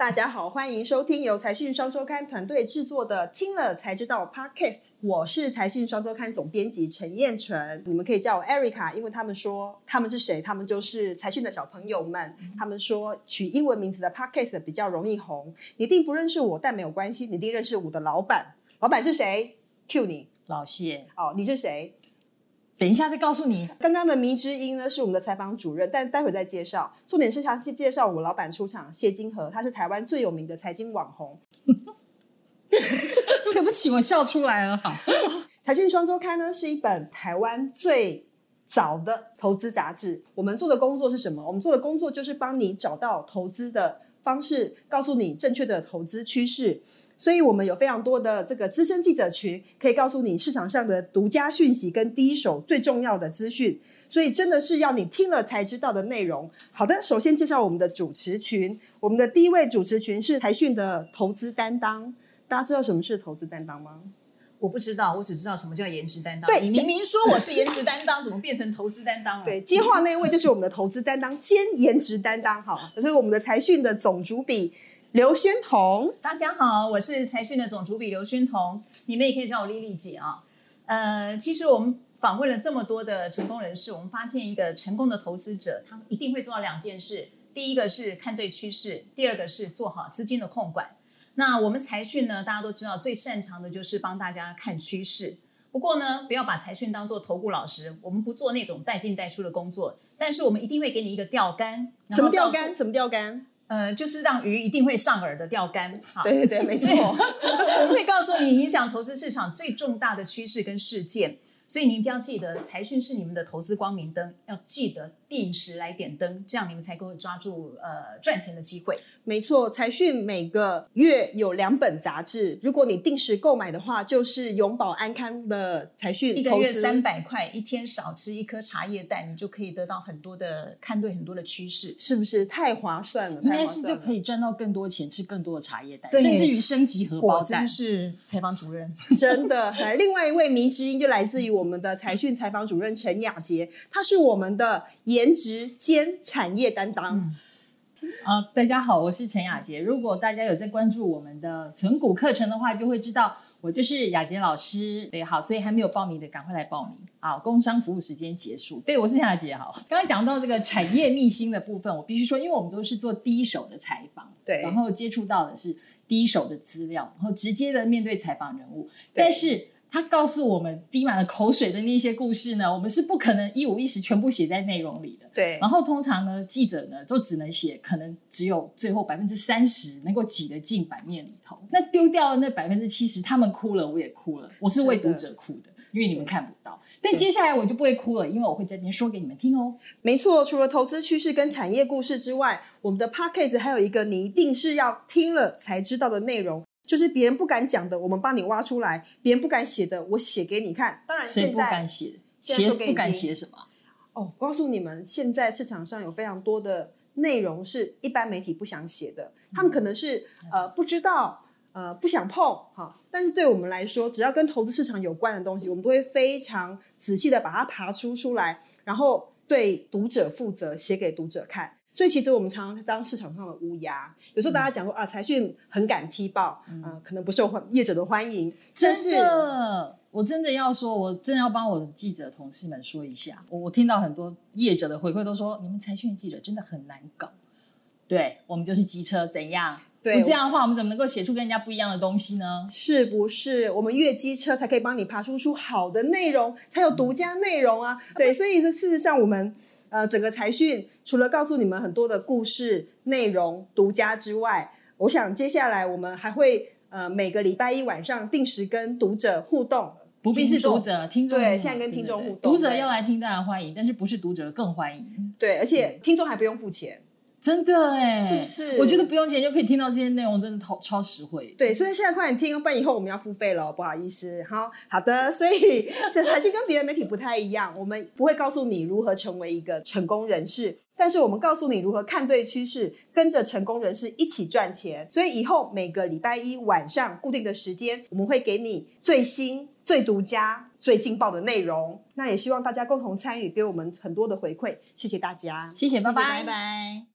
大家好，欢迎收听由财讯双周刊团队制作的《听了才知道》Podcast。我是财讯双周刊总编辑陈燕纯，你们可以叫我 Erica，因为他们说他们是谁？他们就是财讯的小朋友们。他们说取英文名字的 Podcast 比较容易红。你一定不认识我，但没有关系，你一定认识我的老板。老板是谁？Q 你老谢，哦，你是谁？等一下再告诉你。刚刚的迷之音呢是我们的采访主任，但待会再介绍。重点是详细介绍我们老板出场谢金河，他是台湾最有名的财经网红。对不起，我笑出来了。好，财讯双周刊呢是一本台湾最早的投资杂志。我们做的工作是什么？我们做的工作就是帮你找到投资的方式，告诉你正确的投资趋势。所以我们有非常多的这个资深记者群，可以告诉你市场上的独家讯息跟第一手最重要的资讯。所以真的是要你听了才知道的内容。好的，首先介绍我们的主持群。我们的第一位主持群是台讯的投资担当。大家知道什么是投资担当吗？我不知道，我只知道什么叫颜值担当。对你明明说我是颜值担当，怎么变成投资担当了？对，接话那位就是我们的投资担当兼颜值担当。好，这是我们的财讯的总主笔刘宣彤。大家好，我是财讯的总主笔刘宣彤，你们也可以叫我丽丽姐啊。呃，其实我们访问了这么多的成功人士，我们发现一个成功的投资者，他一定会做到两件事：第一个是看对趋势，第二个是做好资金的控管。那我们财讯呢，大家都知道最擅长的就是帮大家看趋势。不过呢，不要把财讯当做投顾老师，我们不做那种带进带出的工作，但是我们一定会给你一个钓竿。然什么钓竿？？什么钓竿？呃，就是让鱼一定会上饵的钓竿。好，对对对，没错。我们会告诉你影响投资市场最重大的趋势跟事件，所以你一定要记得，财讯是你们的投资光明灯，要记得定时来点灯，这样你们才够抓住呃赚钱的机会。没错，财讯每个月有两本杂志，如果你定时购买的话，就是永保安康的财讯一个月三百块，一天少吃一颗茶叶蛋，你就可以得到很多的看对很多的趋势。是不是太划算了？应太该是就划算了可以赚到更多钱，吃更多的茶叶蛋，对甚至于升级荷包蛋果真。是采访主任，真的。来，另外一位迷之音就来自于我们的财讯采访主任陈雅杰，他是我们的颜值兼产业担当。嗯啊、大家好，我是陈雅杰。如果大家有在关注我们的存股课程的话，就会知道我就是雅杰老师。对，好，所以还没有报名的赶快来报名。好，工商服务时间结束。对，我是陈雅杰。好，刚刚讲到这个产业秘辛的部分，我必须说，因为我们都是做第一手的采访，对然后接触到的是第一手的资料，然后直接的面对采访人物，但是。他告诉我们滴满了口水的那些故事呢，我们是不可能一五一十全部写在内容里的。对然后通常呢，记者呢都只能写可能只有最后百分之三十能够挤得进版面里头，那丢掉的那百分之七十，他们哭了，我也哭了，我是为读者哭的，因为你们看不到。但接下来我就不会哭了，因为我会在这边说给你们听哦。没错，除了投资趋势跟产业故事之外，我们的 podcast 还有一个你一定是要听了才知道的内容，就是别人不敢讲的，我们帮你挖出来；别人不敢写的，我写给你看。当然，谁不现在敢写？现在写不敢写什么？哦，告诉你们，现在市场上有非常多的内容是一般媒体不想写的，他们可能是呃不知道，呃不想碰哈。但是对我们来说，只要跟投资市场有关的东西，我们都会非常仔细的把它爬出出来，然后对读者负责，写给读者看。所以其实我们常常在当市场上的乌鸦。有时候大家讲说、啊，财讯很敢踢爆，嗯、可能不受欢业者的欢迎，真的，我真的要说，我真的要帮我的记者同事们说一下，我我听到很多业者的回馈都说，你们财讯记者真的很难搞。对我们就是机车，怎样？对不这样的话，我们怎么能够写出跟人家不一样的东西呢？是不是我们越机车才可以帮你爬出出好的内容，才有独家内容啊？对，所以这事实上我们呃整个财讯除了告诉你们很多的故事内容独家之外，我想接下来我们还会呃每个礼拜一晚上定时跟读者互动。不必是读者，听众对现在跟听众对对互动读者要来听当然欢迎，但是不是读者更欢迎？对，而且听众还不用付钱。真的哎，是不是我觉得不用钱就可以听到这些内容，真的超超实惠。对，所以现在快点听，不然以后我们要付费了，不好意思。好，好的，所以这财讯跟别的媒体不太一样，我们不会告诉你如何成为一个成功人士，但是我们告诉你如何看对趋势，跟着成功人士一起赚钱。所以以后每个礼拜一晚上固定的时间，我们会给你最新、最独家、最劲爆的内容。那也希望大家共同参与，给我们很多的回馈。谢谢大家。谢谢，拜拜拜拜。